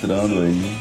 Entrando aí?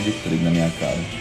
De na minha cara.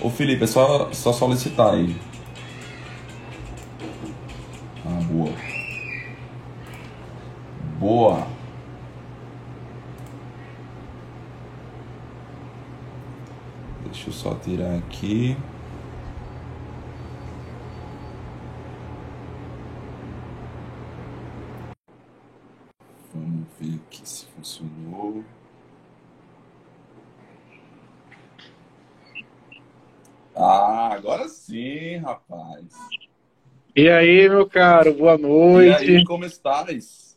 Ô Felipe, é só, só solicitar aí. Ah, boa. Boa. Deixa eu só tirar aqui. Vamos ver aqui se funcionou. Ah, agora sim, rapaz. E aí, meu caro, boa noite. E aí, como estás?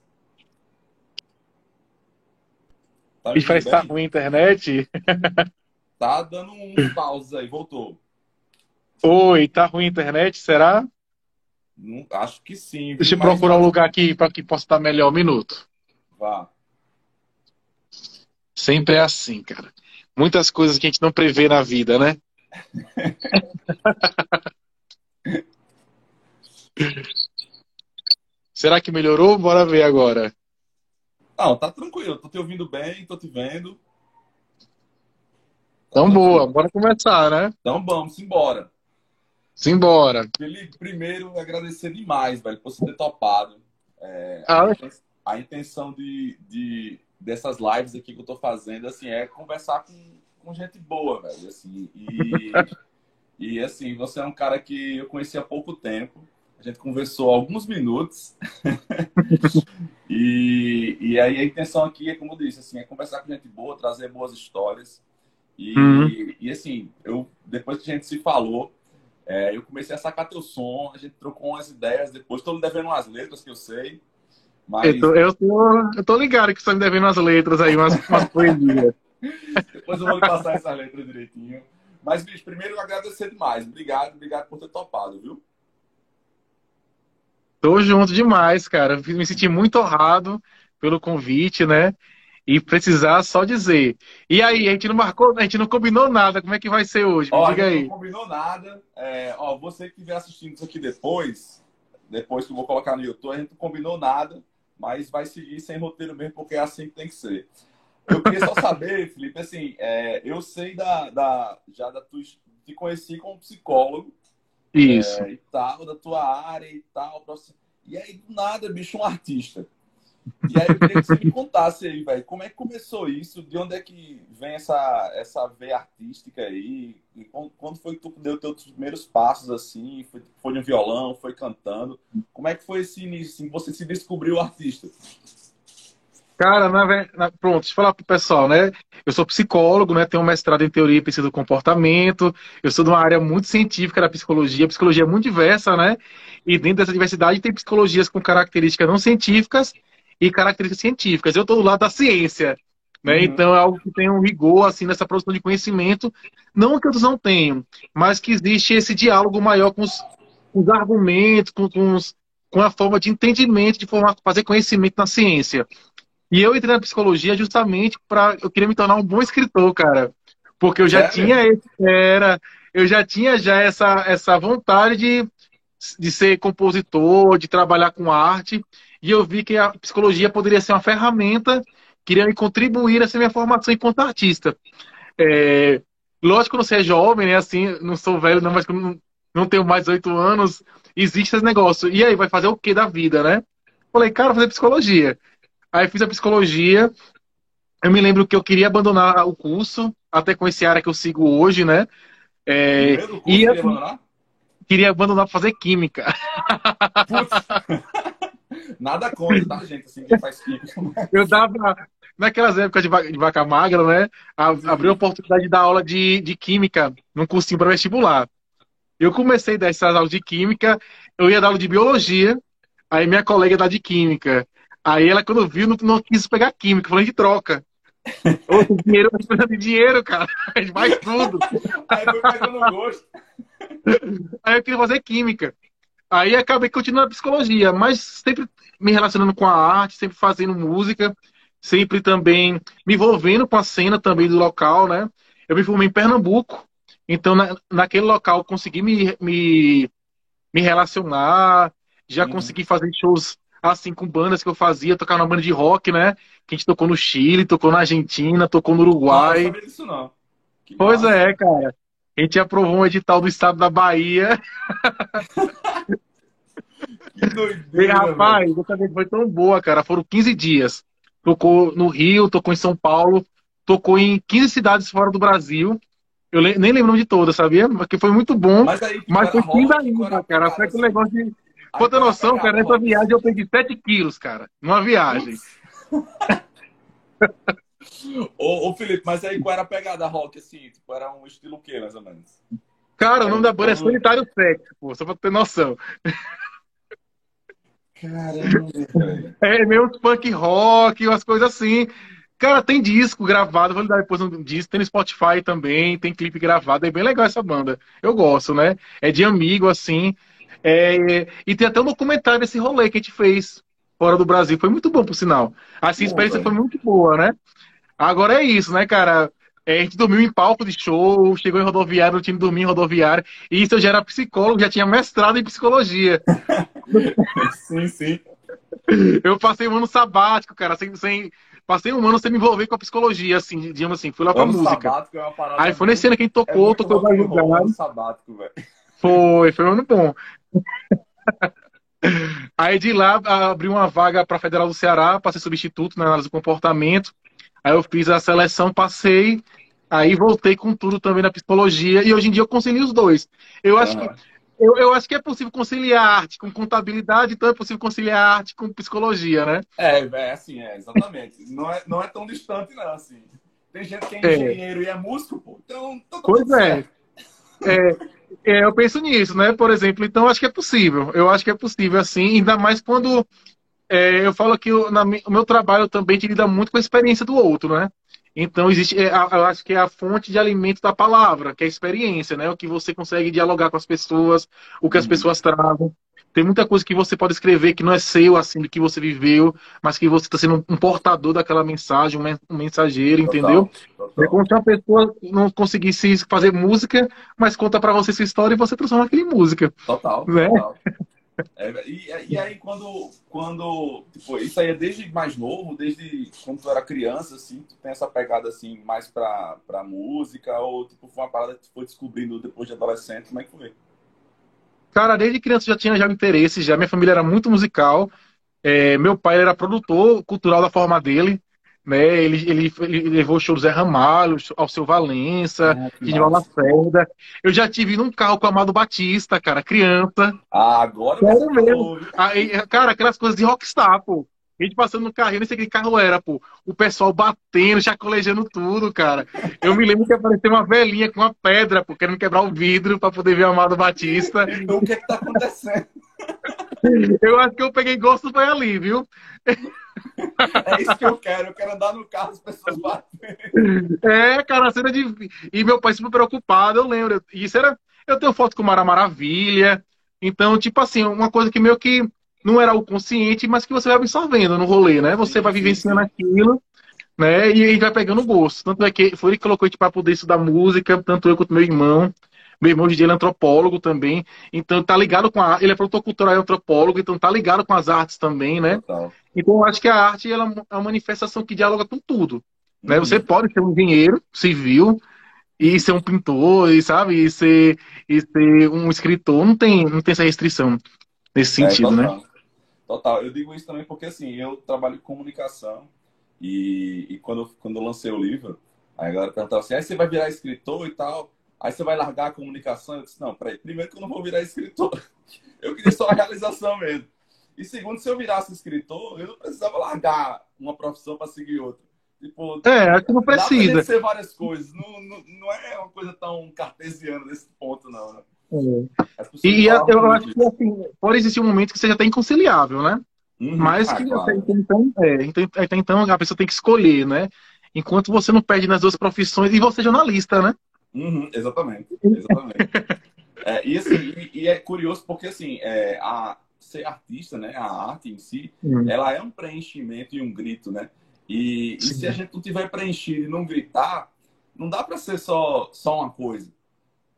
Tá e vai estar com a internet? Tá dando uns pausa aí, voltou. Oi, tá ruim a internet, será? Não, acho que sim. Deixa eu procurar um lugar aqui para que possa estar melhor um minuto. Vá. Sempre é assim, cara. Muitas coisas que a gente não prevê na vida, né? Será que melhorou? Bora ver agora. Não, tá tranquilo. Tô te ouvindo bem, tô te vendo. Tá então, boa. Bora começar, né? Então, vamos embora. Simbora. Felipe, primeiro, agradecer demais, velho, por você ter topado. É, ah. a, intenção de, de, dessas lives aqui que eu tô fazendo, assim, é conversar com, com gente boa, velho, assim, e... E assim, você é um cara que eu conheci há pouco tempo. A gente conversou alguns minutos. e, e aí a intenção aqui é, como eu disse, assim, é conversar com gente boa, trazer boas histórias. E, uhum. e assim, eu, depois que a gente se falou, é, eu comecei a sacar teu som, a gente trocou umas ideias depois. Estou me devendo umas letras que eu sei. Mas... Eu, tô, eu, tô, eu tô ligado que você está me devendo umas letras aí, umas, umas poesias. depois eu vou lhe passar essas letras direitinho. Mas, bicho, primeiro eu agradecer demais. Obrigado, obrigado por ter topado, viu? Tô junto demais, cara. Me senti muito honrado pelo convite, né? E precisar só dizer. E aí, a gente não marcou, a gente não combinou nada. Como é que vai ser hoje? Me ó, diga aí. Não combinou nada. É, ó, você que estiver assistindo isso aqui depois, depois que eu vou colocar no YouTube, a gente não combinou nada, mas vai seguir sem roteiro mesmo, porque é assim que tem que ser. Eu queria só saber, Felipe, assim, é, eu sei da, da, já da tua, te conheci como psicólogo. Isso. É, e tal, da tua área e tal. E aí, do nada, bicho, um artista. E aí eu queria que você me contasse aí, velho, como é que começou isso? De onde é que vem essa, essa veia artística aí? E quando foi que tu deu teus primeiros passos assim? Foi, foi no violão, foi cantando? Como é que foi esse início? Assim, você se descobriu artista? Cara, na, na, pronto, deixa eu falar pro pessoal, né? Eu sou psicólogo, né? Tenho um mestrado em teoria e pesquisa do comportamento. Eu sou de uma área muito científica da psicologia. A psicologia é muito diversa, né? E dentro dessa diversidade tem psicologias com características não científicas e características científicas. Eu estou do lado da ciência, né? Uhum. Então é algo que tem um rigor assim nessa produção de conhecimento, não que outros não tenham, mas que existe esse diálogo maior com os, com os argumentos, com, com, os, com a forma de entendimento, de formar, fazer conhecimento na ciência. E eu entrei na psicologia justamente para eu queria me tornar um bom escritor, cara. Porque eu já tinha esse, era, eu já tinha já essa, essa vontade de, de ser compositor, de trabalhar com arte, e eu vi que a psicologia poderia ser uma ferramenta que iria me contribuir essa minha formação enquanto artista. É, lógico que não é jovem, né? Assim, não sou velho, não, mas não, não tenho mais oito anos, existe esse negócio. E aí, vai fazer o que da vida, né? Falei, cara, vou fazer psicologia. Aí fiz a psicologia. Eu me lembro que eu queria abandonar o curso, até com esse área que eu sigo hoje, né? É, curso, e queria abandonar? Queria abandonar para fazer química. Nada contra, tá, gente? Assim, quem faz química. Eu dava, naquelas épocas de vaca, de vaca magra, né? Abriu a oportunidade de dar aula de, de química num cursinho para vestibular. Eu comecei a dar essas aulas de química, eu ia dar aula de biologia, aí minha colega dá de química. Aí ela, quando viu, não, não quis pegar química, falando de troca. Ô, dinheiro, de dinheiro, cara. Faz tudo. Aí foi pegando gosto. Aí eu queria fazer química. Aí acabei continuando a psicologia, mas sempre me relacionando com a arte, sempre fazendo música, sempre também me envolvendo com a cena também do local, né? Eu me formei em Pernambuco, então na, naquele local consegui me, me, me relacionar, já uhum. consegui fazer shows assim, com bandas que eu fazia, tocar numa banda de rock, né? Que a gente tocou no Chile, tocou na Argentina, tocou no Uruguai. Não, não disso não. Que pois massa. é, cara. A gente aprovou um edital do estado da Bahia. que doideira, e, rapaz, essa vez foi tão boa, cara. Foram 15 dias. Tocou no Rio, tocou em São Paulo, tocou em 15 cidades fora do Brasil. Eu nem lembro de todas, sabia? Porque foi muito bom. Mas, aí, mas foi 15 ainda, cara. Foi aquele negócio de. Pra ter noção, cara, nessa viagem eu perdi 7 quilos, cara. Numa viagem. ô, ô, Felipe, mas aí qual era a pegada rock, assim? Tipo, era um estilo o quê, mais ou menos? Cara, o nome da banda é Solitário Sexo, pô, só pra ter noção. Caramba, É meio punk rock, umas coisas assim. Cara, tem disco gravado, vou lhe dar depois um disco, tem no Spotify também, tem clipe gravado, é bem legal essa banda. Eu gosto, né? É de amigo, assim. É... E tem até um documentário desse rolê que a gente fez fora do Brasil. Foi muito bom, por sinal. Assim, a experiência foi muito boa, né? Agora é isso, né, cara? É, a gente dormiu em palco de show, chegou em rodoviário, o time dormia em rodoviário. E isso eu já era psicólogo, já tinha mestrado em psicologia. sim, sim. Eu passei um ano sabático, cara, sem, sem, passei um ano sem me envolver com a psicologia, assim, digamos assim, fui lá pra ano música. Sabático é uma parada Aí foi nesse ano que a gente tocou, é tocou. Sabático, velho. Foi, foi um ano bom. Aí de lá abriu uma vaga para Federal do Ceará para ser substituto na análise do comportamento. Aí eu fiz a seleção, passei, aí voltei com tudo também na psicologia e hoje em dia eu concilio os dois. Eu acho que eu, eu, acho que é possível conciliar arte com contabilidade, então é possível conciliar arte com psicologia, né? É, é assim, é, exatamente. não, é, não é tão distante, não, assim. Tem gente que é, é. engenheiro é. e é músico, pô. Então, tá pois é. é. é. Eu penso nisso, né? Por exemplo, então acho que é possível. Eu acho que é possível, assim, ainda mais quando é, eu falo que o, na, o meu trabalho também lida muito com a experiência do outro, né? Então, existe, é, eu acho que é a fonte de alimento da palavra, que é a experiência, né? O que você consegue dialogar com as pessoas, o que as uhum. pessoas trazem. Tem muita coisa que você pode escrever que não é seu, assim, do que você viveu, mas que você está sendo um portador daquela mensagem, um mensageiro, total, entendeu? Total. É como se uma pessoa não conseguisse fazer música, mas conta para você sua história e você transforma aquilo em música. Total, né? total. É, e, e, aí, quando, quando. Tipo, isso aí é desde mais novo, desde quando tu era criança, assim, tu tem essa pegada, assim, mais pra, pra música, ou, tipo, foi uma parada que tu foi descobrindo depois de adolescente, como é que foi? Cara, desde criança já tinha já interesse, já. Minha família era muito musical. É, meu pai era produtor cultural da forma dele né? Ele, ele, ele levou o show do Zé Ramalho, ao seu Valença, ah, de Lacerda. Eu já tive num carro com o Amado Batista, cara, criança. Ah, agora Sério mesmo. Aí, cara, aquelas coisas de rockstar, pô. A gente passando no carrinho, nem sei que carro era, pô. O pessoal batendo, chacolejando tudo, cara. Eu me lembro que apareceu uma velhinha com uma pedra, pô, querendo quebrar o vidro para poder ver o Amado Batista. Então, o que é que tá acontecendo? Eu acho que eu peguei gosto foi ali, viu? É isso que eu quero. Eu quero andar no carro, as pessoas batem. É, cara, a cena de. E meu pai super preocupado, eu lembro. Isso era. Eu tenho foto com Mara Maravilha. Então, tipo assim, uma coisa que meio que não era o consciente, mas que você vai absorvendo no rolê, né? Você sim, vai vivenciando sim, aquilo, né? E aí vai pegando gosto. Tanto é que foi ele que colocou a gente para poder estudar música, tanto eu quanto meu irmão. Meu irmão ele é antropólogo também, então tá ligado com a ele é produtor cultural e antropólogo, então tá ligado com as artes também, né? Total. Então eu acho que a arte ela é uma manifestação que dialoga com tudo. Né? Uhum. Você pode ser um engenheiro civil e ser um pintor, e sabe, e ser, e ser um escritor, não tem, não tem essa restrição nesse é, sentido, é, né? Total, eu digo isso também porque assim, eu trabalho em comunicação e, e quando, quando eu lancei o livro, aí a galera perguntava assim, aí você vai virar escritor e tal. Aí você vai largar a comunicação? Eu disse, não, peraí, primeiro que eu não vou virar escritor. Eu queria só a realização mesmo. E segundo, se eu virasse escritor, eu não precisava largar uma profissão para seguir outra. Tipo, é, acho que não precisa. Dá ser várias coisas. Não, não, não, é uma coisa tão cartesiana nesse ponto, não, né? É. E eu, eu acho que assim, pode existir um momento que seja até inconciliável, né? Uhum, Mas ah, que claro. até, então, é, até então a pessoa tem que escolher, né? Enquanto você não perde nas duas profissões e você é jornalista, né? Uhum, exatamente. exatamente. é, e, assim, e, e, é curioso porque assim, é, a, ser artista, né? A arte em si, uhum. ela é um preenchimento e um grito, né? E, e, se a gente não tiver preenchido e não gritar, não dá para ser só, só uma coisa.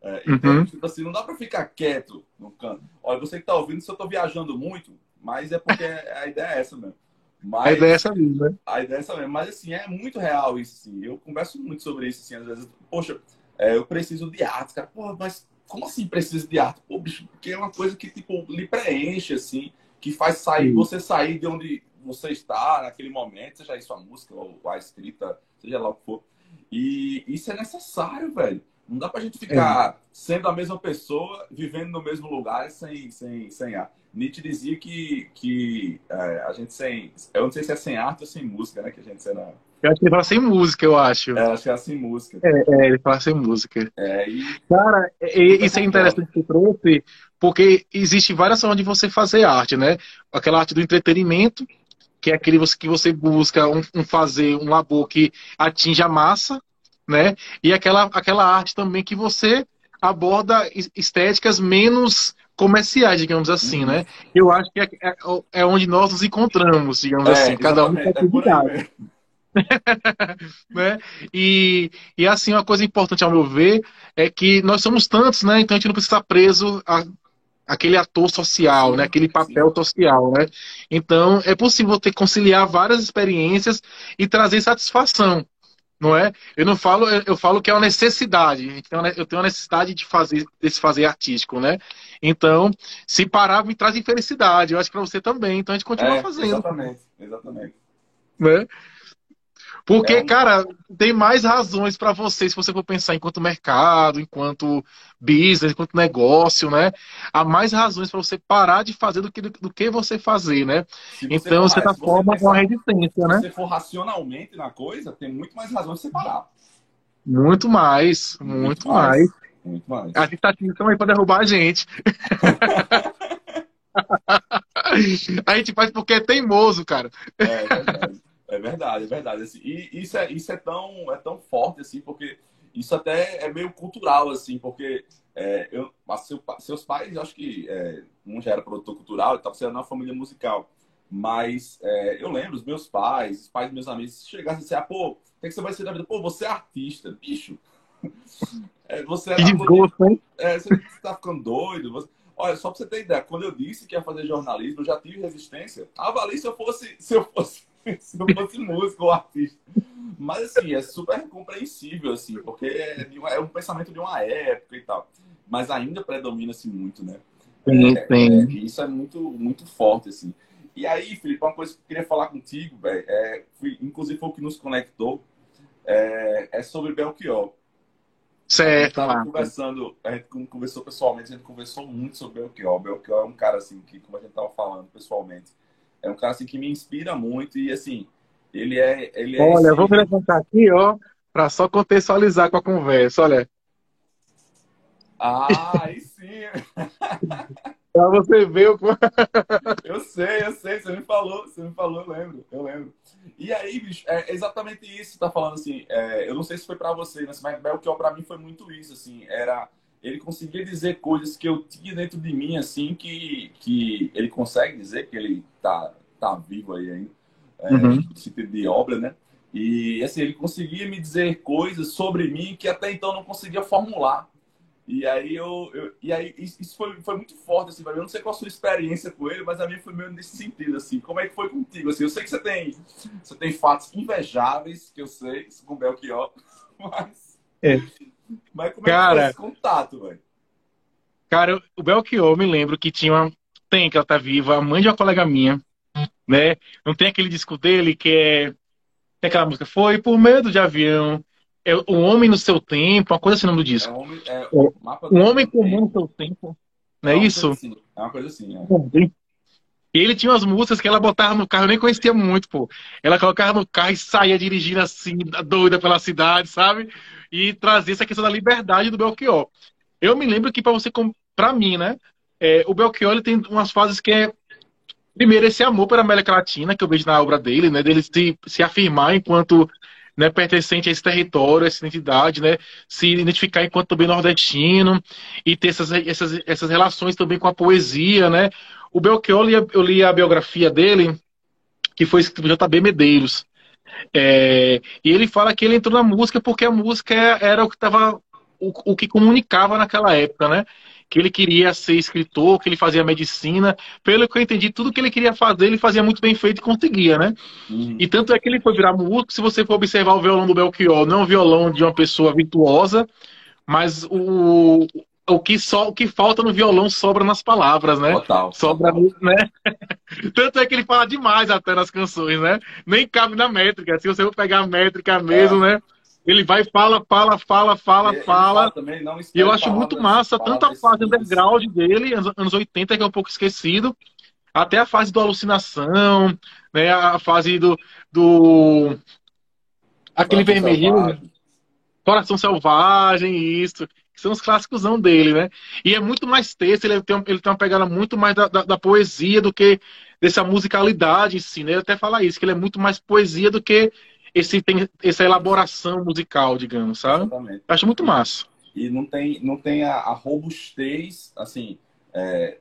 É, então, uhum. tipo assim, não dá para ficar quieto no canto. Olha, você que tá ouvindo, se eu tô viajando muito, mas é porque a ideia é essa mesmo. Mas, a ideia é essa mesmo, né? A ideia é essa mesmo. Mas, assim, é muito real isso, assim. Eu converso muito sobre isso, assim, às vezes. Poxa, é, eu preciso de arte, cara. Pô, mas como assim preciso de arte? Pô, bicho, porque é uma coisa que, tipo, lhe preenche, assim, que faz sair, Sim. você sair de onde você está naquele momento, seja isso a música ou a escrita, seja lá o que for. E isso é necessário, velho. Não dá pra gente ficar é. sendo a mesma pessoa, vivendo no mesmo lugar sem, sem, sem arte. Nietzsche dizia que, que é, a gente sem. Eu não sei se é sem arte ou sem música, né? Que a gente será. Eu acho que ele fala sem música, eu acho. É, acho que é sem música. É, é ele fala sem música. É, e... Cara, e, isso é interessante que trouxe, porque existe várias formas de você fazer arte, né? Aquela arte do entretenimento, que é aquele que você busca um, um fazer um labor que atinja a massa, né? E aquela, aquela arte também que você aborda estéticas menos comerciais, digamos assim, né? Eu acho que é, é, é onde nós nos encontramos, digamos é, assim, cada um com atividade. né? E, e assim, uma coisa importante ao meu ver é que nós somos tantos, né? Então a gente não precisa estar preso a aquele ator social, né? Aquele papel social, né? Então é possível ter conciliar várias experiências e trazer satisfação, não é? Eu não falo, eu falo que é uma necessidade. Eu tenho uma necessidade de fazer desse fazer artístico, né? Então, se parar me traz infelicidade. Eu acho que para você também. Então a gente continua é, fazendo. Exatamente, exatamente. Né? Porque, é um... cara, tem mais razões para você, se você for pensar enquanto mercado, enquanto business, enquanto negócio, né? Há mais razões para você parar de fazer do que, do que você fazer, né? Você então, de certa forma, é uma resistência, né? Se você for racionalmente na coisa, tem muito mais razões de você parar. Muito mais, muito, muito mais. mais. Muito mais. As estatísticas estão aí para derrubar a gente. a gente faz porque é teimoso, cara. É, é verdade. É verdade, é verdade. Assim, e isso é, isso é, tão, é tão forte, assim, porque isso até é meio cultural, assim, porque é, eu, seu, seus pais, acho que é, um já era produtor cultural e você era uma família musical. Mas é, eu lembro, os meus pais, os pais dos meus amigos, chegassem e disseram, ah, pô, o que, é que você vai ser da vida? Pô, você é artista, bicho. É, você é, que desgosto, hein? É, você tá ficando doido. Você... Olha, só pra você ter ideia, quando eu disse que ia fazer jornalismo, eu já tive resistência. Avalie se eu fosse, se eu fosse se não fosse músico ou artista. Mas, assim, é super compreensível, assim, porque é, é um pensamento de uma época e tal. Mas ainda predomina-se muito, né? Sim, é, sim. É, isso é muito, muito forte, assim. E aí, Felipe, uma coisa que eu queria falar contigo, velho, é, inclusive foi o que nos conectou, é, é sobre Belchior. Certo. A gente conversando, a gente conversou pessoalmente, a gente conversou muito sobre Belchior. Belchior é um cara, assim, que, como a gente tava falando pessoalmente, é um cara assim, que me inspira muito e assim, ele é. Ele é olha, esse... me levantar aqui, ó, para só contextualizar com a conversa, olha. Ah, aí sim. pra você ver o. eu sei, eu sei, você me falou, você me falou, eu lembro, eu lembro. E aí, bicho, é exatamente isso que tá falando assim. É, eu não sei se foi para você, mas Belchior para mim foi muito isso, assim. Era ele conseguia dizer coisas que eu tinha dentro de mim, assim, que, que ele consegue dizer que ele tá, tá vivo aí ainda, é, uhum. de obra, né? E, assim, ele conseguia me dizer coisas sobre mim que até então não conseguia formular. E aí, eu, eu e aí isso foi, foi muito forte, assim, Eu não sei qual a sua experiência com ele, mas a minha foi meio nesse sentido, assim. Como é que foi contigo, assim? Eu sei que você tem, você tem fatos invejáveis, que eu sei, com o Belchior, mas... É. Mas como cara, é que foi esse contato, velho? Cara, o Belchior, me lembro que tinha uma... Tem, que ela tá viva, a mãe de uma colega minha, né? Não tem aquele disco dele que é... Tem aquela música, foi por medo de avião, é o homem no seu tempo, uma coisa assim no nome do disco. É um homem, é, um homem comum no seu tempo. Não é, é isso? Assim, é uma coisa assim, é. E ele tinha umas músicas que ela botava no carro, eu nem conhecia muito, pô. Ela colocava no carro e saía dirigindo assim, doida pela cidade, sabe? E trazer essa questão da liberdade do Belchior. Eu me lembro que para você, para mim, né, é, o Belchior ele tem umas fases que é primeiro esse amor pela América Latina que eu vejo na obra dele, né, dele se, se afirmar enquanto né, pertencente a esse território, a essa identidade, né, se identificar enquanto também nordestino e ter essas, essas, essas relações também com a poesia, né. O Belchior, eu li, eu li a biografia dele, que foi escrito por J.B. Medeiros. É, e ele fala que ele entrou na música porque a música era o que estava o, o, que comunicava naquela época, né? Que ele queria ser escritor, que ele fazia medicina. Pelo que eu entendi, tudo que ele queria fazer, ele fazia muito bem feito e conseguia, né? Uhum. E tanto é que ele foi virar músico. Se você for observar o violão do Belchior, não é um violão de uma pessoa virtuosa, mas o, o que só o que falta no violão sobra nas palavras, né? Total. Sobra, né? Tanto é que ele fala demais até nas canções, né? Nem cabe na métrica. Se você for pegar a métrica mesmo, é. né? Ele vai, fala, fala, fala, fala, ele, fala. E eu acho muito massa, tanto a fase underground dele, anos 80, que é um pouco esquecido, até a fase do alucinação, né? A fase do. do... Aquele vermelhinho. Coração Selvagem, isso são os clássicos dele, né? E é muito mais texto, ele tem, ele tem uma pegada muito mais da, da, da, poesia do que dessa musicalidade em si, né? Ele até fala isso, que ele é muito mais poesia do que esse, tem, essa elaboração musical, digamos, sabe? Exatamente. Acho muito massa. E não tem, não tem a, a robustez, assim, é,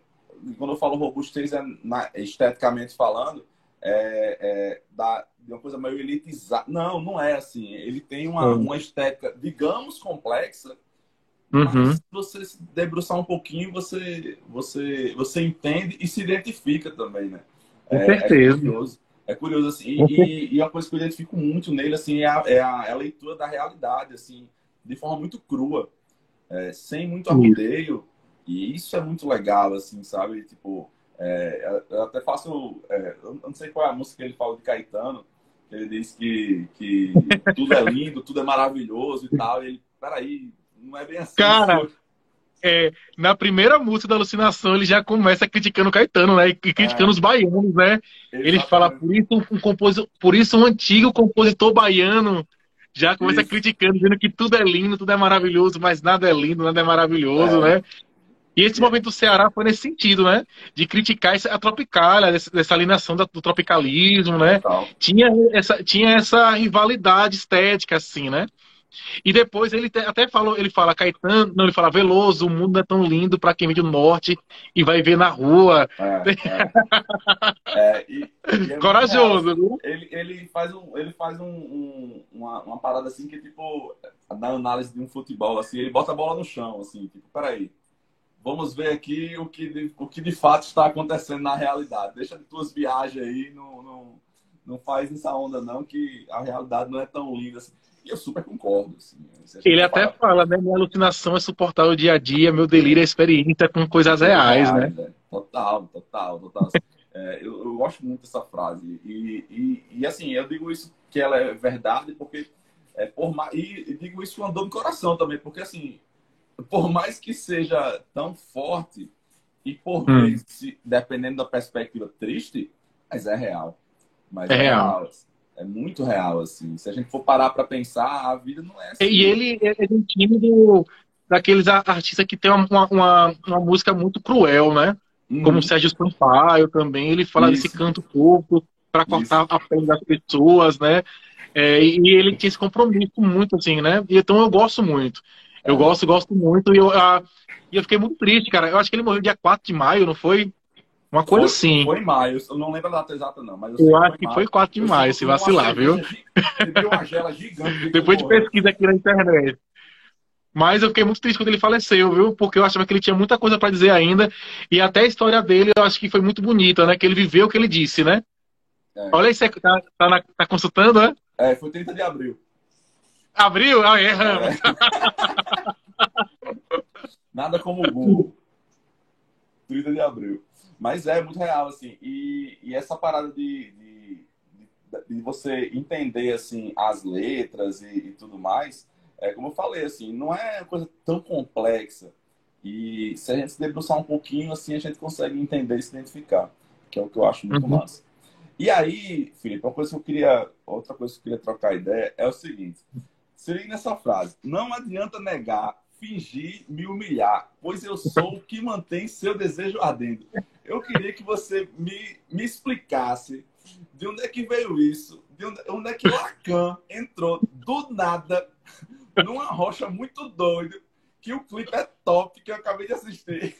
quando eu falo robustez, é na, esteticamente falando, é, é, da, de uma coisa meio elitizada. Não, não é assim. Ele tem uma, uma estética, digamos, complexa, Uhum. Se você se debruçar um pouquinho, você, você, você entende e se identifica também, né? Com é, é certeza. É curioso. É curioso, assim. E, e, uma coisa que eu identifico muito nele, assim, é a, é a, é a leitura da realidade, assim, de forma muito crua, é, sem muito arrudeio. E isso é muito legal, assim, sabe? Tipo, é, eu até faço... É, eu não sei qual é a música que ele fala de Caetano, ele diz que, que tudo é lindo, tudo é maravilhoso e tal. E ele, peraí, não é bem assim. Cara, é, na primeira música da Alucinação, ele já começa criticando o Caetano, né? E criticando é. os baianos, né? Exatamente. Ele fala, por isso um, compositor, por isso um antigo compositor baiano já começa isso. criticando, dizendo que tudo é lindo, tudo é maravilhoso, mas nada é lindo, nada é maravilhoso, é. né? E esse momento do Ceará foi nesse sentido, né? De criticar a Tropicália, dessa alienação do tropicalismo, né? Tinha essa, tinha essa rivalidade estética, assim, né? E depois ele até falou, ele fala Caetano, não, ele fala Veloso, o mundo é tão lindo para quem vem do norte e vai ver na rua. É, é. é e, e Corajoso, viu? Ele, ele faz, um, ele faz um, um, uma, uma parada assim que tipo, na análise de um futebol, assim, ele bota a bola no chão, assim, tipo, peraí. Vamos ver aqui o que, de, o que de fato está acontecendo na realidade. Deixa de tuas viagens aí, não, não, não faz essa onda não, que a realidade não é tão linda assim. E eu super concordo. Assim, Ele até fala... fala, né? Minha alucinação é suportar o dia a dia, meu delírio é experiência com coisas reais, reais né? É. Total, total, total. é, eu, eu, gosto muito dessa frase. E, e, e, assim, eu digo isso que ela é verdade, porque é, por mais, e, digo isso andando no coração também, porque assim, por mais que seja tão forte e por hum. vezes, dependendo da perspectiva triste, mas é real. Mas é, é real. real assim é muito real, assim. Se a gente for parar para pensar, a vida não é assim. E ele é de um time do, daqueles artistas que tem uma, uma, uma música muito cruel, né? Uhum. Como o Sérgio Sampaio também, ele fala Isso. desse canto pouco para cortar Isso. a pele das pessoas, né? É, e ele tinha esse compromisso muito, assim, né? Então eu gosto muito. Eu é. gosto, gosto muito. E eu, a, e eu fiquei muito triste, cara. Eu acho que ele morreu dia 4 de maio, não foi? Uma coisa foi, assim. Foi em maio, eu não lembro a data exata, não. Mas eu, eu acho que foi, foi 4 de maio, se vacilar, viu? gigante. Depois de pesquisa aqui na internet. Mas eu fiquei muito triste quando ele faleceu, viu? Porque eu achava que ele tinha muita coisa para dizer ainda. E até a história dele eu acho que foi muito bonita, né? Que ele viveu o que ele disse, né? É. Olha aí, você tá, tá, na, tá, consultando, né? É, foi 30 de abril. Abril? Ah, erramos. É. Nada como o Google. 30 de abril. Mas é muito real, assim. E, e essa parada de, de, de, você entender, assim, as letras e, e, tudo mais, é como eu falei, assim, não é uma coisa tão complexa. E se a gente se debruçar um pouquinho, assim, a gente consegue entender e se identificar, que é o que eu acho muito uhum. massa. E aí, Felipe, uma coisa que eu queria, outra coisa que eu queria trocar ideia é o seguinte. Se liga nessa frase. Não adianta negar fingir me humilhar, pois eu sou o que mantém seu desejo ardendo. Eu queria que você me, me explicasse de onde é que veio isso, de onde, onde é que Lacan entrou do nada numa rocha muito doida, que o clipe é top, que eu acabei de assistir.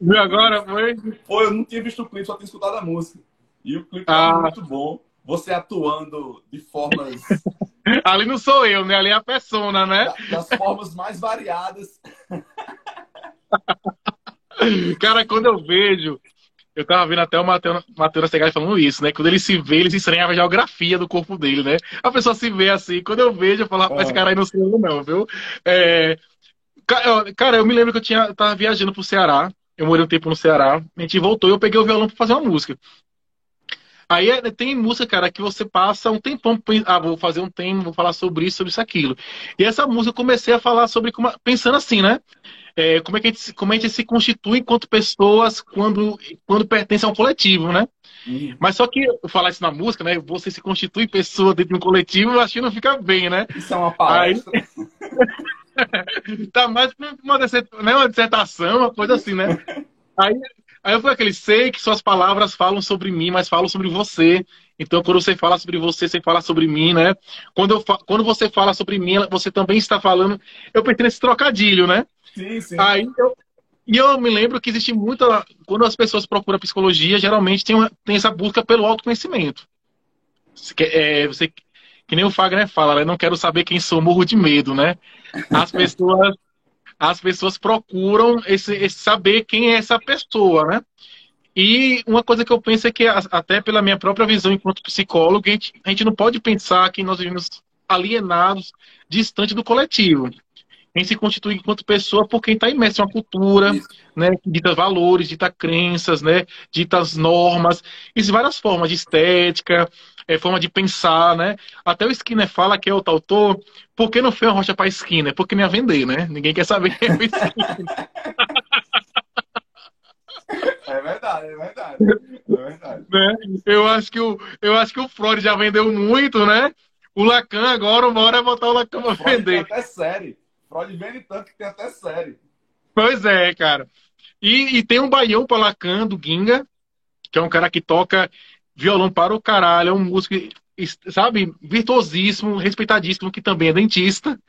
Viu agora, foi? Foi, eu não tinha visto o clipe, só tinha escutado a música. E o clipe ah. é muito bom. Você atuando de formas Ali não sou eu, né? Ali é a persona, né? Das formas mais variadas. Cara, quando eu vejo. Eu tava vendo até o Matheus Segali falando isso, né? Quando ele se vê, ele se a geografia do corpo dele, né? A pessoa se vê assim. Quando eu vejo, eu falo, rapaz, esse cara aí não eu, não, viu? É, Cara, eu me lembro que eu tinha, tava viajando pro Ceará. Eu morei um tempo no Ceará. A gente voltou e eu peguei o violão para fazer uma música. Aí é, tem música, cara, que você passa um tempão, ah, vou fazer um tema, vou falar sobre isso, sobre isso, aquilo. E essa música eu comecei a falar sobre, pensando assim, né? É, como, é que a gente, como a gente se constitui enquanto pessoas quando, quando pertence a um coletivo, né? Uhum. Mas só que eu falar isso na música, né? Você se constitui pessoa dentro de um coletivo, eu acho que não fica bem, né? Isso é uma palestra. Aí... tá mais uma, né, uma dissertação, uma coisa assim, né? Aí Aí eu falei aquele, sei que suas palavras falam sobre mim, mas falam sobre você. Então, quando você fala sobre você, você fala sobre mim, né? Quando, eu, quando você fala sobre mim, você também está falando. Eu pensei nesse trocadilho, né? Sim, sim. Aí eu, e eu me lembro que existe muita. Quando as pessoas procuram psicologia, geralmente tem, uma, tem essa busca pelo autoconhecimento. Você, é, você, que nem o Fagner fala, né? Não quero saber quem sou, morro de medo, né? As pessoas as pessoas procuram esse, esse saber quem é essa pessoa, né? E uma coisa que eu penso é que, até pela minha própria visão enquanto psicólogo, a gente, a gente não pode pensar que nós vivemos alienados, distante do coletivo. A gente se constitui enquanto pessoa por quem está imerso em uma cultura, né, que dita valores, dita crenças, né, dita as normas, e várias formas de estética, é, forma de pensar, né? Até o Skinner fala que é o autor, por que não foi uma rocha para Skinner? Porque nem ia vender, né? Ninguém quer saber quem é o Skinner. É verdade, é verdade. É verdade. Né? Eu, acho que o, eu acho que o Freud já vendeu muito, né? O Lacan agora, uma hora é botar o Lacan pra Freud vender. Tem até série. Freud vende tanto que tem até série. Pois é, cara. E, e tem um baião para Lacan, do Ginga, que é um cara que toca violão para o caralho, é um músico, sabe, virtuosíssimo, respeitadíssimo, que também é dentista.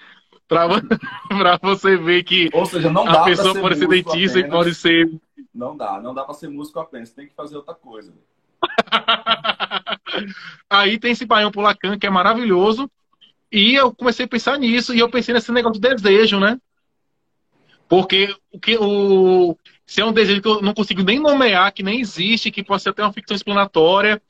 Pra, pra você ver que Ou seja, não dá a pessoa pode ser dentista apenas. e pode ser. Não dá, não dá pra ser músico apenas, tem que fazer outra coisa. Aí tem esse baião pro Lacan, que é maravilhoso. E eu comecei a pensar nisso, e eu pensei nesse negócio de desejo, né? Porque o que o se é um desejo que eu não consigo nem nomear, que nem existe, que pode ser até uma ficção explanatória,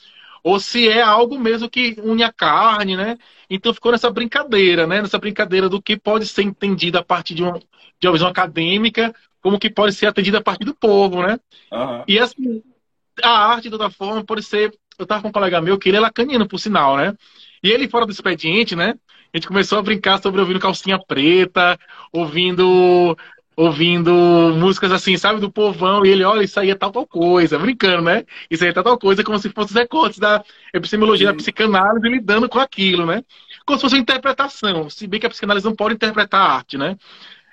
ou se é algo mesmo que une a carne, né? Então ficou nessa brincadeira, né? Nessa brincadeira do que pode ser entendido a partir de uma, de uma visão acadêmica, como que pode ser atendido a partir do povo, né? Uhum. E assim, a arte, de toda forma, pode ser. Eu estava com um colega meu que ele é lacaniano, por sinal, né? E ele, fora do expediente, né? A gente começou a brincar sobre ouvindo calcinha preta, ouvindo ouvindo músicas assim, sabe, do povão, e ele, olha, isso aí é tal, tal coisa, brincando, né? Isso aí é tal, tal coisa, como se fosse os recortes da epistemologia, Sim. da psicanálise, lidando com aquilo, né? Como se fosse uma interpretação, se bem que a psicanálise não pode interpretar a arte, né?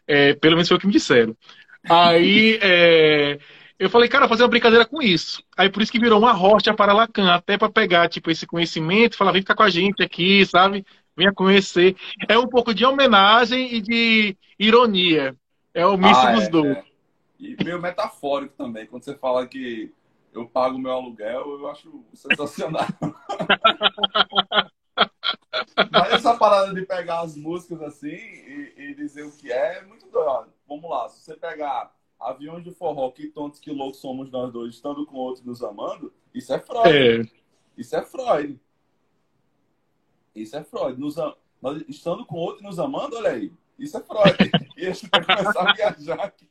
É, pelo menos foi o que me disseram. Aí, é, eu falei, cara, fazer uma brincadeira com isso. Aí por isso que virou uma rocha para Lacan, até para pegar, tipo, esse conhecimento, falar, vem ficar com a gente aqui, sabe? Venha conhecer. É um pouco de homenagem e de ironia. É o misto ah, dos é, dois. É. E meio metafórico também. Quando você fala que eu pago meu aluguel, eu acho sensacional. Mas essa parada de pegar as músicas assim e, e dizer o que é, é muito doido. Vamos lá, se você pegar aviões de forró, que tontos, que loucos somos nós dois, estando com outro nos amando, isso é Freud. É. Isso é Freud. Isso é Freud. Nos, nós, estando com outro nos amando, olha aí. Isso é Freud. e a gente vai começar a viajar aqui.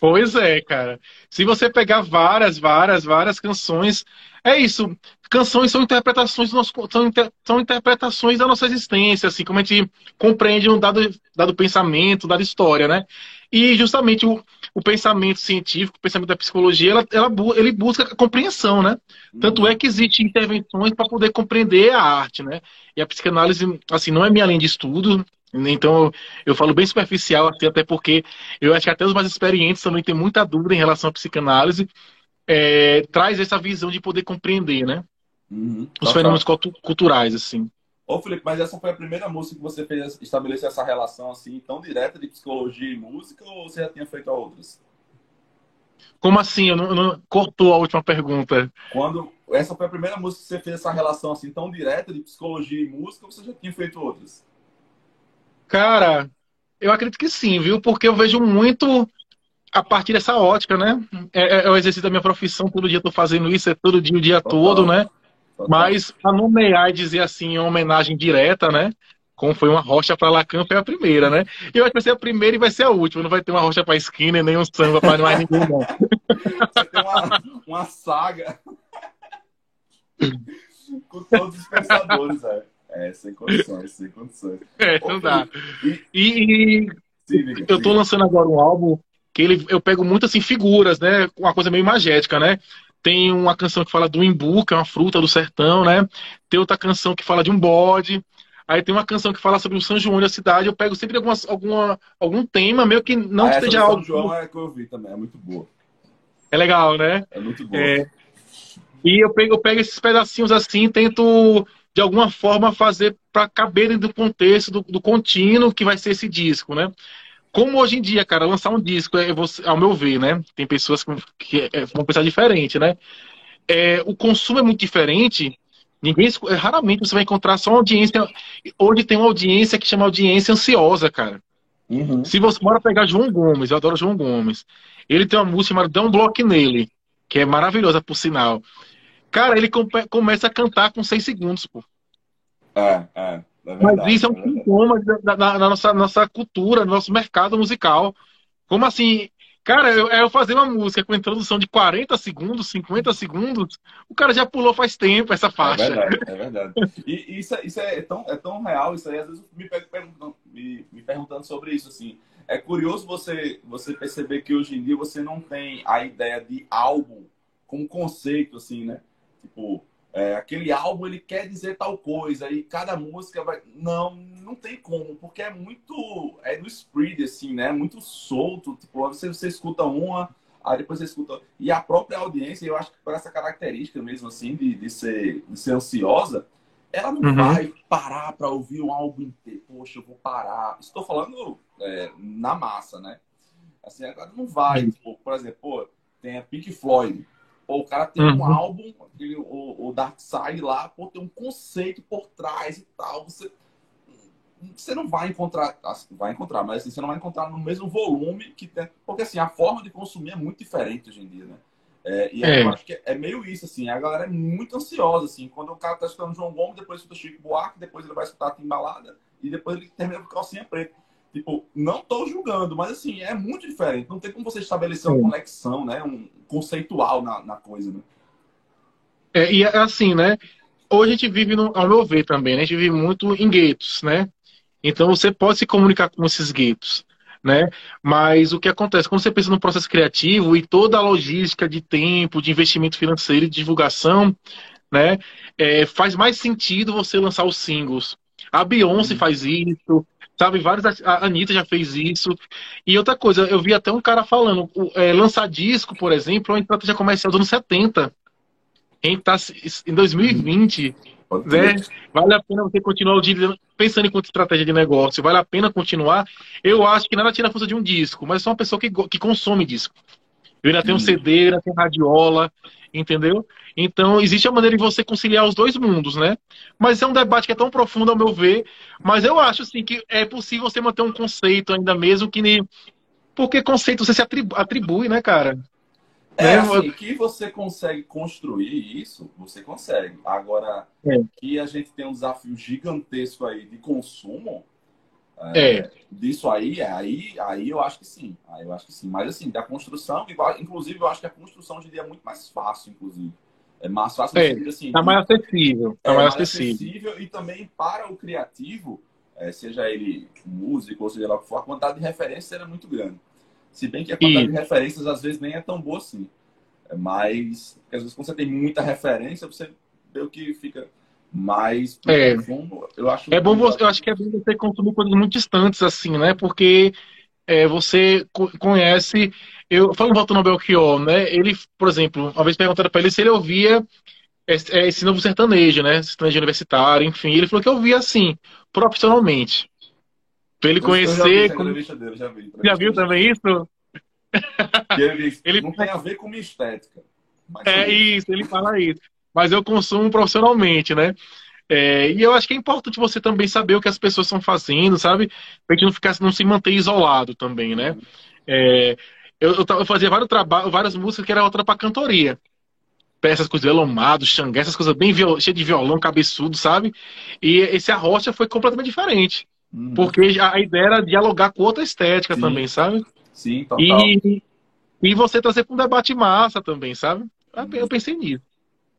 Pois é, cara. Se você pegar várias, várias, várias canções, é isso. Canções são interpretações nosso, são, inter, são, interpretações da nossa existência, assim, como a gente compreende um dado, dado pensamento, dada história, né? E justamente o, o pensamento científico, o pensamento da psicologia, ela, ela, ele busca a compreensão, né? Tanto é que existem intervenções para poder compreender a arte, né? E a psicanálise, assim, não é minha linha de estudo, então, eu falo bem superficial, assim, até porque eu acho que até os mais experientes também têm muita dúvida em relação à psicanálise. É, traz essa visão de poder compreender, né? Uhum. Os tá, fenômenos tá. culturais, assim. Ô, Felipe, mas essa foi a primeira música que você fez estabelecer essa relação assim tão direta de psicologia e música, ou você já tinha feito outras? Como assim? Eu não, eu não, cortou a última pergunta. Quando essa foi a primeira música que você fez essa relação assim tão direta de psicologia e música, ou você já tinha feito outras? Cara, eu acredito que sim, viu? Porque eu vejo muito a partir dessa ótica, né? É, é, é o exercício da minha profissão, todo dia eu tô fazendo isso, é todo dia, o dia Total. todo, né? Total. Mas a nomear e dizer assim, uma homenagem direta, né? Como foi uma rocha para Lacan, foi a primeira, né? E eu acho que vai ser a primeira e vai ser a última. Não vai ter uma rocha para e nem um samba para mais ninguém, não. Vai ter uma, uma saga com todos os pensadores, é. É, sem condições, sem condições. É, não dá. E, e, e eu tô lançando agora um álbum que ele, eu pego muito assim figuras, né? Uma coisa meio magética, né? Tem uma canção que fala do imbu, que é uma fruta do sertão, né? Tem outra canção que fala de um bode. Aí tem uma canção que fala sobre o São João e a cidade. Eu pego sempre algumas, alguma, algum tema, meio que não ah, esteja algo. São João é que eu vi também, é muito boa. É legal, né? É muito boa. É... E eu pego, eu pego esses pedacinhos assim, tento de alguma forma fazer para caberem do contexto, do, do contínuo que vai ser esse disco, né? Como hoje em dia, cara, lançar um disco, é você, ao meu ver, né? Tem pessoas que, é, vão pensar diferente, né? É, o consumo é muito diferente. Ninguém, é, raramente você vai encontrar só uma audiência. Hoje tem uma audiência que chama audiência ansiosa, cara. Uhum. Se você bora pegar João Gomes, eu adoro João Gomes. Ele tem uma música chamada Dá um Bloco nele, que é maravilhosa, por sinal. Cara, ele começa a cantar com seis segundos, pô. É, é. É Mas isso é um é sintoma da, da, da, nossa, nossa cultura, do nosso mercado musical. Como assim? Cara, eu, eu fazer uma música com introdução de 40 segundos, 50 segundos, o cara já pulou faz tempo essa faixa. É verdade, é verdade. E isso, isso é, tão, é tão real, isso aí às vezes eu me perguntando, me, me perguntando sobre isso, assim. É curioso você, você perceber que hoje em dia você não tem a ideia de álbum como conceito, assim, né? Tipo, é, aquele álbum ele quer dizer tal coisa e cada música vai não não tem como porque é muito é no spread assim né? Muito solto tipo você você escuta uma aí depois você escuta e a própria audiência eu acho que por essa característica mesmo assim de, de ser de ser ansiosa ela não uhum. vai parar para ouvir um álbum inteiro. Poxa eu vou parar. Estou falando é, na massa né? Assim ela não vai tipo, por exemplo pô, tem a Pink Floyd Pô, o cara tem uhum. um álbum, aquele, o, o Dark Side lá, pô, tem um conceito por trás e tal. Você, você não vai encontrar, assim, vai encontrar, mas assim, você não vai encontrar no mesmo volume que tem. Porque assim, a forma de consumir é muito diferente hoje em dia, né? É, e é. eu acho que é meio isso, assim, a galera é muito ansiosa, assim, quando o cara tá escutando João Gomes, depois escuta Chico Buarque, depois ele vai escutar a Timbalada, e depois ele termina com calcinha preta. Tipo, não estou julgando, mas assim, é muito diferente. Não tem como você estabelecer uma conexão, né? Um conceitual na, na coisa, né? É, e é assim, né? Hoje a gente vive, no, ao meu ver também, né? A gente vive muito em guetos, né? Então você pode se comunicar com esses guetos, né? Mas o que acontece quando você pensa no processo criativo e toda a logística de tempo, de investimento financeiro e de divulgação, né? É, faz mais sentido você lançar os singles. A Beyoncé uhum. faz isso, Sabe, vários. A Anitta já fez isso. E outra coisa, eu vi até um cara falando, é, lançar disco, por exemplo, é uma estratégia comercial dos anos 70. Em, tá, em 2020, né, vale a pena você continuar pensando em estratégia de negócio, vale a pena continuar. Eu acho que nada tira a força de um disco, mas sou uma pessoa que, que consome disco. Eu ainda tenho um CD, eu ainda tenho radiola, entendeu? Então, existe a maneira de você conciliar os dois mundos, né? Mas é um debate que é tão profundo, ao meu ver. Mas eu acho, assim, que é possível você manter um conceito ainda mesmo que... Nem... Porque conceito você se atribui, atribui né, cara? É, né? assim, que você consegue construir isso, você consegue. Agora, é. que a gente tem um desafio gigantesco aí de consumo, é, é. Disso aí, aí, aí eu acho que sim. Aí eu acho que sim. Mas assim, da construção, inclusive, eu acho que a construção hoje em dia é muito mais fácil, inclusive. É mais fácil é, assim. Tá mais acessível. Tá é mais, acessível. acessível. E também para o criativo, é, seja ele músico ou seja lá o que for, a quantidade de referências era muito grande. Se bem que a quantidade e... de referências às vezes nem é tão boa assim. É mas, às vezes, quando você tem muita referência, você vê o que fica mas é. eu acho. É bom você, eu acho que é bom você consumir coisas muito distantes, assim, né? Porque é, você conhece. Eu falo voltando ao Belchior, né? Ele, por exemplo, uma vez perguntaram para ele se ele ouvia esse, é, esse, novo sertanejo, né? Sertanejo universitário, enfim. Ele falou que eu ouvia assim, profissionalmente. Pra ele conhecer. Já, vi dele, já, vi, já viu também isso? Ele, ele não tem a ver com minha estética. é isso, ele fala isso mas eu consumo profissionalmente, né? É, e eu acho que é importante você também saber o que as pessoas estão fazendo, sabe? Pra gente não ficar, não se manter isolado também, né? É, eu, eu, fazia vários trabalhos, várias músicas que era outra para cantoria. essas coisas Elomado, Xangai, essas coisas bem viol... cheias de violão, cabeçudo, sabe? E esse Arrocha foi completamente diferente. Uhum. Porque a ideia era dialogar com outra estética Sim. também, sabe? Sim, total. E, e você trazer para um debate massa também, sabe? Eu pensei nisso.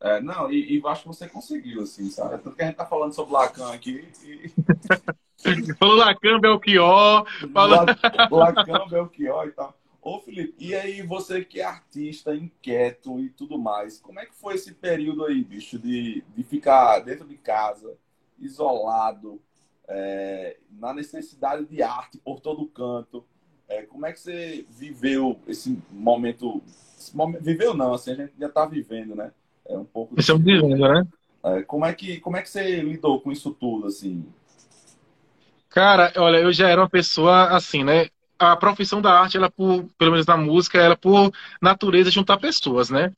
É, não, e, e acho que você conseguiu, assim, sabe? Tanto que a gente tá falando sobre Lacan aqui. E... Falou Lacan, Belchior. Fala... Lacan, Belchior e tal. Ô, Felipe, e aí você que é artista, inquieto e tudo mais, como é que foi esse período aí, bicho, de, de ficar dentro de casa, isolado, é, na necessidade de arte por todo canto? É, como é que você viveu esse momento, esse momento? Viveu não, assim, a gente já está vivendo, né? É um pouco. Estamos vivendo, né? É, como, é que, como é que você lidou com isso tudo, assim? Cara, olha, eu já era uma pessoa assim, né? A profissão da arte, ela por, pelo menos na música, ela por natureza juntar pessoas, né?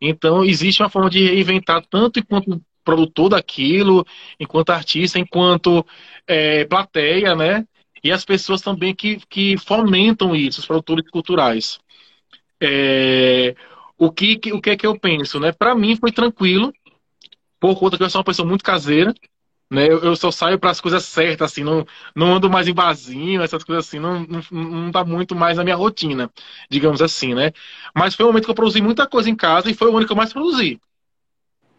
Então existe uma forma de reinventar tanto enquanto produtor daquilo, enquanto artista, enquanto é, plateia, né? E as pessoas também que, que fomentam isso, os produtores culturais. É, o que, o que é que eu penso, né? Para mim foi tranquilo, por conta que eu sou uma pessoa muito caseira, né? Eu, eu só saio para as coisas certas, assim, não, não ando mais em barzinho, essas coisas assim, não, não, não tá muito mais na minha rotina, digamos assim, né? Mas foi um momento que eu produzi muita coisa em casa e foi o ano que eu mais produzi.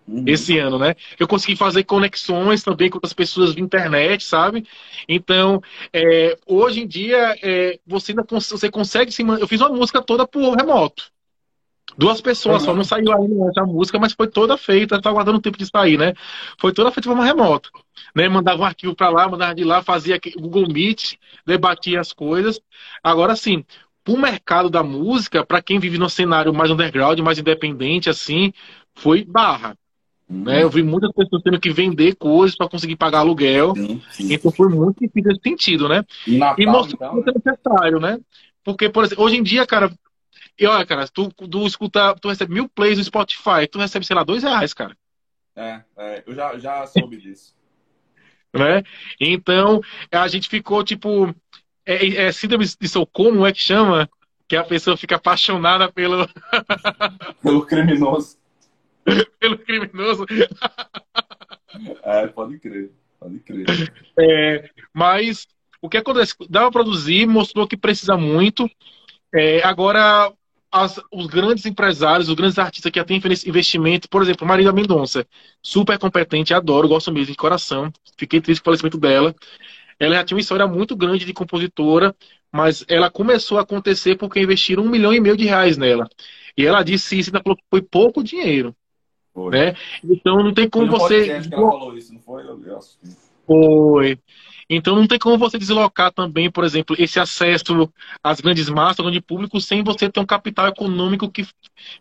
Uhum. Esse ano, né? Eu consegui fazer conexões também com outras pessoas de internet, sabe? Então, é, hoje em dia, é, você, ainda cons você consegue se. Eu fiz uma música toda por remoto. Duas pessoas, só não saiu ainda essa música, mas foi toda feita, tá aguardando o tempo de sair, né? Foi toda feita de forma remota. Né? Mandava um arquivo para lá, mandava de lá, fazia o Google Meet, debatia as coisas. Agora sim, o mercado da música, para quem vive no cenário mais underground, mais independente, assim, foi barra. Uhum. Né? Eu vi muitas pessoas tendo que vender coisas para conseguir pagar aluguel. Sim, sim. Então foi muito difícil nesse sentido, né? E, Natal, e mostrou então, que é necessário, né? Porque, por exemplo, hoje em dia, cara, e olha, cara, tu, tu escuta, tu recebe mil plays no Spotify, tu recebe, sei lá, dois reais, cara. É, é eu já, já soube disso. né? Então, a gente ficou, tipo, é, é síndrome de Socorro, é que chama? Que a pessoa fica apaixonada pelo... pelo criminoso. pelo criminoso. é, pode crer, pode crer. É, mas o que acontece? Dá pra produzir, mostrou que precisa muito. É, agora, as, os grandes empresários, os grandes artistas que já têm investimento, por exemplo, Marília Mendonça, super competente, adoro, gosto mesmo de coração. Fiquei triste com o falecimento dela. Ela já tinha uma história muito grande de compositora, mas ela começou a acontecer porque investiram um milhão e meio de reais nela. E ela disse isso, ainda falou que foi pouco dinheiro. Foi. Né? Então não tem como você. Que ela falou isso, não foi? Eu foi. Então não tem como você deslocar também, por exemplo, esse acesso às grandes massas, ao grande público, sem você ter um capital econômico que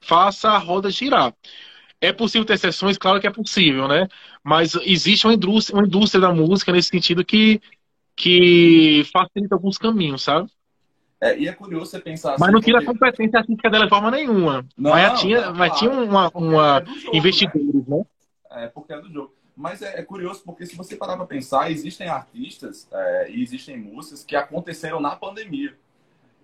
faça a roda girar. É possível ter exceções? Claro que é possível, né? Mas existe uma indústria, uma indústria da música nesse sentido que, que facilita alguns caminhos, sabe? É, e é curioso você pensar assim. Mas não tira porque... a competência artística dela de forma nenhuma. Não, mas tinha, não, mas claro, tinha uma, uma é jogo, investidores, né? né? É, porque é do jogo. Mas é, é, curioso porque se você parar para pensar, existem artistas é, e existem músicas que aconteceram na pandemia.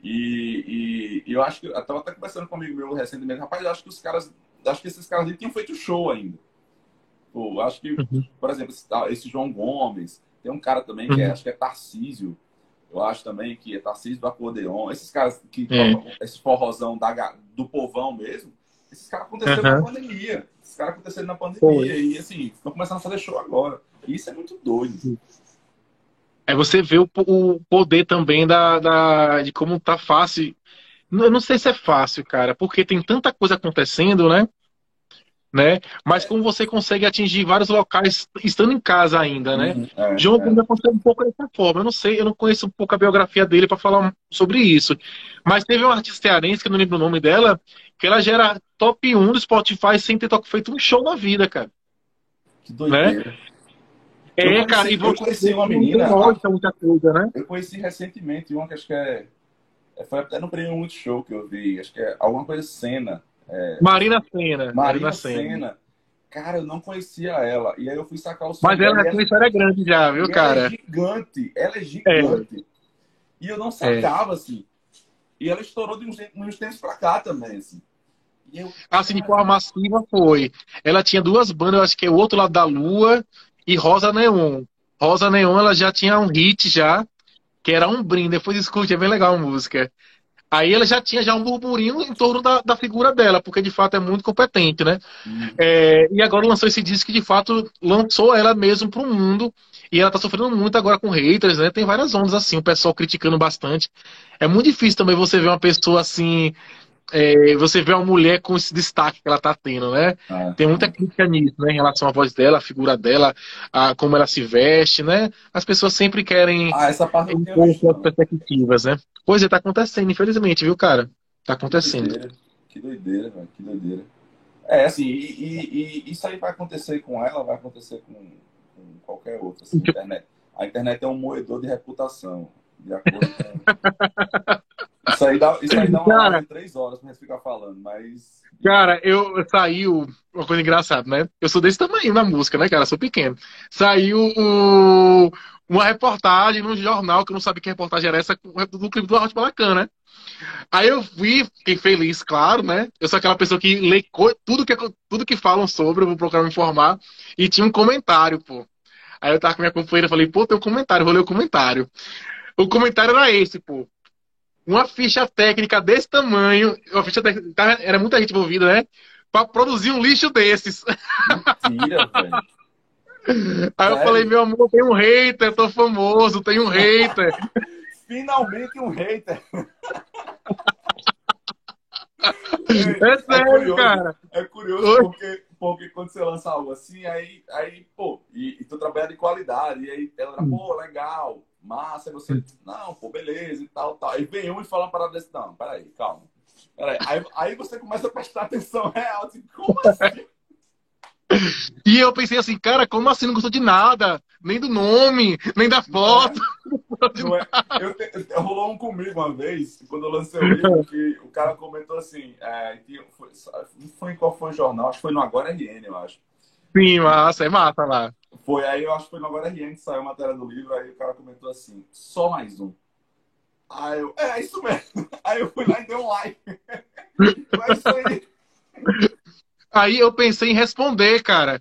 E, e, e eu acho que eu estava até conversando com amigo meu recentemente, rapaz, eu acho que os caras, acho que esses caras ali tinham feito show ainda. Pô, acho que, uhum. por exemplo, esse, esse, João Gomes, tem um cara também que é, uhum. acho que é Tarcísio, eu acho também que é Tarcísio do acordeon, esses caras que é. esse forrozão da, do povão mesmo, esses caras aconteceram uhum. na pandemia. Esses caras aconteceram na pandemia. Foi. E assim, estão começando a fazer show agora. Isso é muito doido. É você vê o, o poder também da, da, de como tá fácil. Eu não sei se é fácil, cara, porque tem tanta coisa acontecendo, né? né? Mas como você consegue atingir vários locais estando em casa ainda, né? Uhum, é, João é. aconteceu um pouco dessa forma. Eu não sei, eu não conheço um pouco a biografia dele para falar sobre isso. Mas teve uma artista cearense, que eu não lembro o nome dela, que ela já era top 1 do Spotify sem ter feito um show na vida, cara. Que doideira. Né? É, conheci, cara, e eu conheci uma menina. muita coisa, né? Eu conheci recentemente uma que acho que é. Foi até no prêmio Multishow que eu vi. Acho que é alguma coisa cena. É... Marina Senna. Marina, Senna. Cara, eu não conhecia ela. E aí eu fui sacar o som. Mas ela, ela história grande já, viu, cara? Ela é gigante. Ela é gigante. É. E eu não sacava, é. assim. E ela estourou de uns, uns tempos pra cá também, assim. Eu... Assim, de forma massiva foi. Ela tinha duas bandas, eu acho que é O Outro Lado da Lua e Rosa Neon. Rosa Neon, ela já tinha um hit já, que era um brinde. Depois escute, é bem legal a música. Aí ela já tinha já um burburinho em torno da, da figura dela, porque de fato é muito competente, né? Uhum. É, e agora lançou esse disco que de fato lançou ela mesmo para o mundo. E ela tá sofrendo muito agora com haters, né? Tem várias ondas assim, o pessoal criticando bastante. É muito difícil também você ver uma pessoa assim é, você vê uma mulher com esse destaque que ela está tendo, né? Ah, Tem muita crítica nisso, né? Em relação à voz dela, a figura dela, a como ela se veste, né? As pessoas sempre querem ah, essa parte impor suas perspectivas, né? Pois é, tá acontecendo, infelizmente, viu, cara? Tá acontecendo. Que doideira, velho, que doideira. É, assim, e, e, e, isso aí vai acontecer com ela, vai acontecer com, qualquer outra. Assim, a, internet. a internet é um moedor de reputação, de acordo com... Isso aí dá, isso aí dá uma cara, de três horas pra gente ficar falando, mas. Cara, eu saiu. Uma coisa engraçada, né? Eu sou desse tamanho na música, né, cara? Sou pequeno. Saiu uma reportagem no jornal, que eu não sabia que reportagem era essa, do clipe do Hot Bacana, né? Aí eu vi, fiquei feliz, claro, né? Eu sou aquela pessoa que lê tudo que, tudo que falam sobre, eu vou procurar me informar. E tinha um comentário, pô. Aí eu tava com minha companheira, falei, pô, tem um comentário, vou ler o comentário. O comentário era esse, pô uma ficha técnica desse tamanho, uma ficha técnica, era muita gente envolvida, né? Pra produzir um lixo desses. Mentira, velho. Aí eu falei, meu amor, tem um hater, tô famoso, tem um hater. Finalmente um hater. É, é sério, é curioso, cara. É curioso porque, porque quando você lança algo assim, aí, aí pô, e, e tu trabalha de qualidade, e aí ela, pô, legal massa, aí você, não, pô, beleza e tal, tal. Aí vem um e fala uma parada desse, não, peraí, calma. Peraí. Aí, aí você começa a prestar atenção real, assim, como assim? E eu pensei assim, cara, como assim não gostou de nada? Nem do nome, nem da foto. Não é. Não é. Eu te, rolou um comigo uma vez, quando eu lancei o livro, que o cara comentou assim, é, que foi, não foi em qual foi o jornal, acho que foi no Agora RN, eu acho. Sim, massa, é massa lá. Foi aí, eu acho que foi no Agora RN que saiu a matéria do livro, aí o cara comentou assim, só mais um. Aí eu, é, é isso mesmo. Aí eu fui lá e dei um like. Mas isso aí. Aí eu pensei em responder, cara.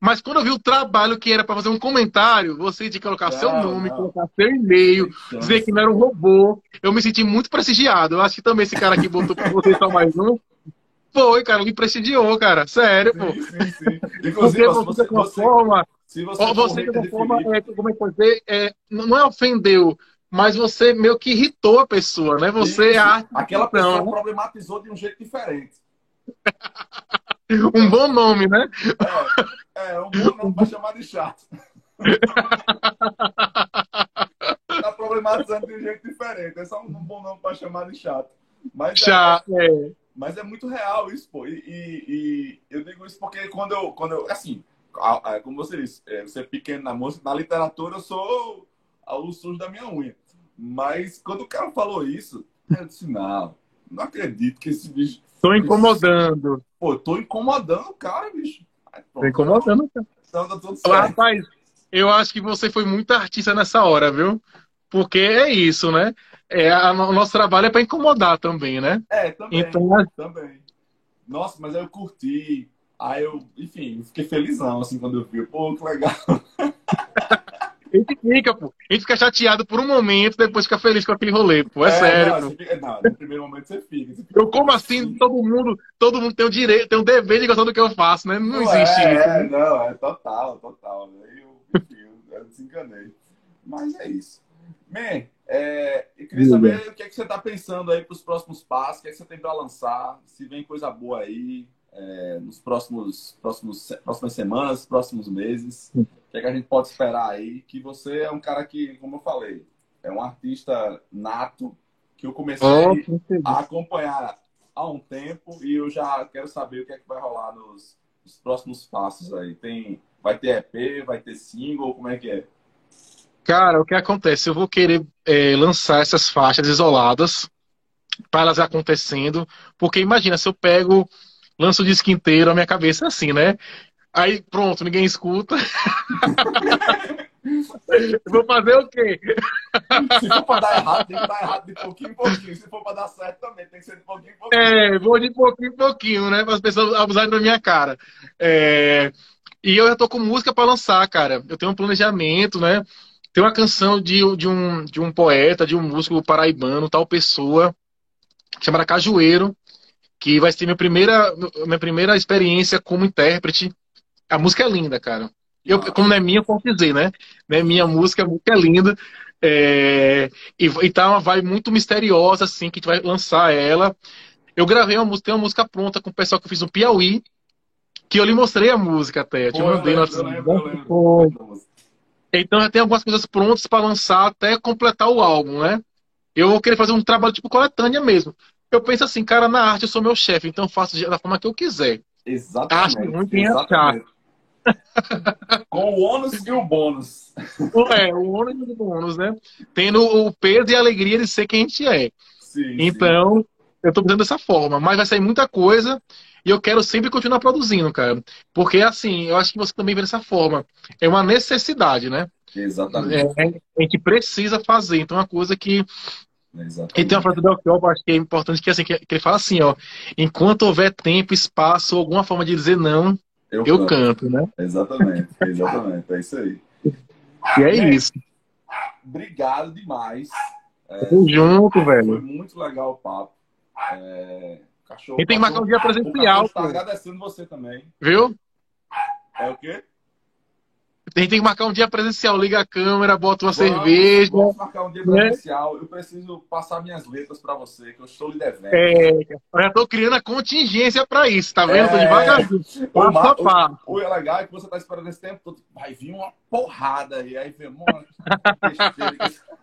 Mas quando eu vi o trabalho que era para fazer um comentário, você que colocar não, seu nome, não. colocar seu e-mail, dizer que não era um robô, eu me senti muito prestigiado. Eu acho que também esse cara aqui botou para você só mais um. Foi, cara, me prestigiou, cara. Sério, pô. Sim, sim, sim. Inclusive, você, você, de você, forma, se você, você de uma forma, é, como é que dizer, é, não é ofendeu, mas você meio que irritou a pessoa, né? Você Isso. é Aquela pessoa né? problematizou de um jeito diferente. um bom nome, né? É, é um bom nome para chamar de chato. tá problematizando de um jeito diferente. É só um bom nome para chamar de chato. Mas chato, é, é. Mas é muito real isso, pô. E, e, e, eu digo isso porque quando eu, quando eu assim, como você disse, é, você é pequeno na música, na literatura eu sou luz sujo da minha unha. Mas quando o cara falou isso, eu disse, não, não acredito que esse bicho. Tô incomodando. Pô, tô incomodando o cara, bicho. Tô incomodando, cara. Então tá. Rapaz, eu acho que você foi muito artista nessa hora, viu? Porque é isso, né? É, a, o nosso trabalho é para incomodar também, né? É, também. Então, também. Nossa, mas eu curti. Aí eu, enfim, fiquei felizão, assim, quando eu vi. Pô, que legal. A gente fica, pô. A gente fica chateado por um momento, depois fica feliz com aquele rolê, pô. É, é sério. Não, fica, não, no primeiro momento você fica. Você fica eu, como assim, todo mundo, todo mundo tem o direito, tem o dever de gostar do que eu faço, né? Não, não existe é, isso. É, não, é total, total. Eu, enfim, eu, eu desencanei. Mas é isso. Man, é, eu queria saber o que, é que você está pensando aí para os próximos passos, o que, é que você tem para lançar, se vem coisa boa aí é, nos próximos, próximos próximas semanas, próximos meses. O que, é que a gente pode esperar aí? Que você é um cara que, como eu falei, é um artista nato que eu comecei oh, a acompanhar há um tempo e eu já quero saber o que é que vai rolar nos, nos próximos passos aí. Tem, vai ter EP, vai ter single, como é que é? Cara, o que acontece? Eu vou querer é, lançar essas faixas isoladas para elas acontecendo, porque imagina se eu pego, lanço o disco inteiro, a minha cabeça é assim, né? Aí pronto, ninguém escuta. Vou fazer o quê? Se for pra dar errado, tem que dar errado de pouquinho em pouquinho. Se for pra dar certo também, tem que ser de pouquinho em pouquinho. É, vou de pouquinho em pouquinho, né? Para as pessoas abusarem da minha cara. É... E eu já tô com música para lançar, cara. Eu tenho um planejamento, né? Tem uma canção de, de, um, de um poeta, de um músico paraibano, tal pessoa, chamada Cajueiro, que vai ser minha primeira, minha primeira experiência como intérprete. A música é linda, cara. Eu, como não é minha, eu posso dizer, né? Não é minha música, a música é linda. É... E, e tá uma vibe muito misteriosa, assim, que a gente vai lançar ela. Eu gravei uma música, tem uma música pronta com o pessoal que eu fiz no Piauí, que eu lhe mostrei a música até. Eu te mandei no Então já tem algumas coisas prontas para lançar até completar o álbum, né? Eu vou querer fazer um trabalho tipo coletânea mesmo. Eu penso assim, cara, na arte eu sou meu chefe, então eu faço da forma que eu quiser. Exatamente. Acho quem achar. Com o ônus e o bônus. É, o ônus e o bônus, né? Tendo o peso e a alegria de ser quem a gente é. Sim, então, sim. eu tô pensando dessa forma. Mas vai sair muita coisa e eu quero sempre continuar produzindo, cara. Porque, assim, eu acho que você também vê dessa forma. É uma necessidade, né? Exatamente. É, a gente precisa fazer. Então, é uma coisa que Exatamente. E tem uma frase do Belchior, acho que é importante, que, assim, que, ele fala assim, ó, enquanto houver tempo, espaço, alguma forma de dizer não, eu, eu canto. canto. né? Exatamente, exatamente, é isso aí. E é isso. Obrigado demais. É, Tamo junto, velho. Foi muito legal o papo. É, cachorro, e tem que marcar um dia presencial. Está agradecendo você também. Viu? É o quê? A gente tem que marcar um dia presencial. Liga a câmera, bota uma vamos, cerveja. Vamos marcar um dia né? presencial. Né? Eu preciso passar minhas letras para você, que eu estou lhe devendo. É, eu já estou criando a contingência para isso, tá vendo? É... Tô devagarzinho. O, Mar... o, o, é legal é que você está esperando esse tempo todo. Vai vir uma porrada aí. Aí vem, mano,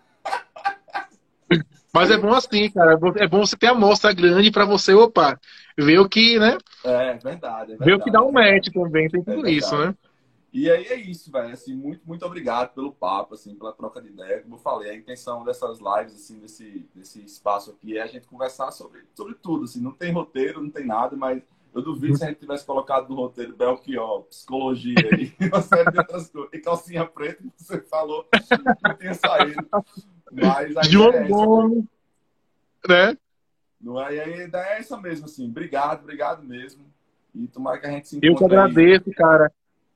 Mas é bom assim, cara. É bom você ter a amostra grande para você, opa, ver o que, né? É, verdade. É verdade ver o que dá um match também, tem tudo é isso, né? E aí é isso, velho. Assim, muito, muito obrigado pelo papo, assim, pela troca de ideia. Como eu falei, a intenção dessas lives, assim, desse, desse espaço aqui é a gente conversar sobre, sobre tudo. Assim, não tem roteiro, não tem nada, mas eu duvido se a gente tivesse colocado no roteiro Belchior, psicologia e uma série de outras coisas. E calcinha preta, que você falou, não tinha saído. Mas João é Gomes, né? Não é? E a ideia é essa mesmo, assim. Obrigado, obrigado mesmo. E tomara que a gente se encontre. Eu que agradeço, aí. cara.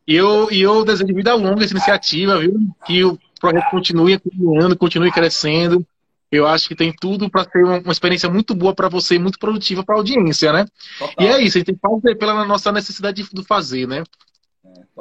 E eu, e eu desejo vida longa essa iniciativa, viu? Que o projeto continue caminhando, continue crescendo. Eu acho que tem tudo para ser uma, uma, experiência muito boa para você e muito produtiva para a audiência, né? Total. E é isso, a gente tem que fazer pela nossa necessidade de fazer, né?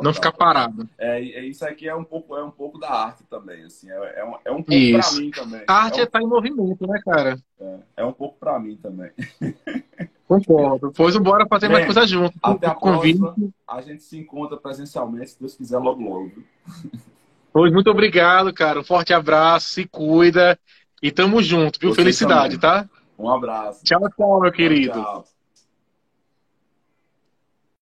É, não ficar parado. É, é, isso aqui é um pouco, é um pouco da arte também, assim, é, é um, é um pouco para mim também. A arte é um... tá em movimento, né, cara? É, é um pouco para mim também. Concordo. Pois bora fazer Bem, mais coisa junto. Até a próxima. A gente se encontra presencialmente, se Deus quiser, logo logo. Pois muito obrigado, cara. Um forte abraço, se cuida e tamo junto, viu? Felicidade, também. tá? Um abraço. Tchau, tchau, meu querido. Tchau.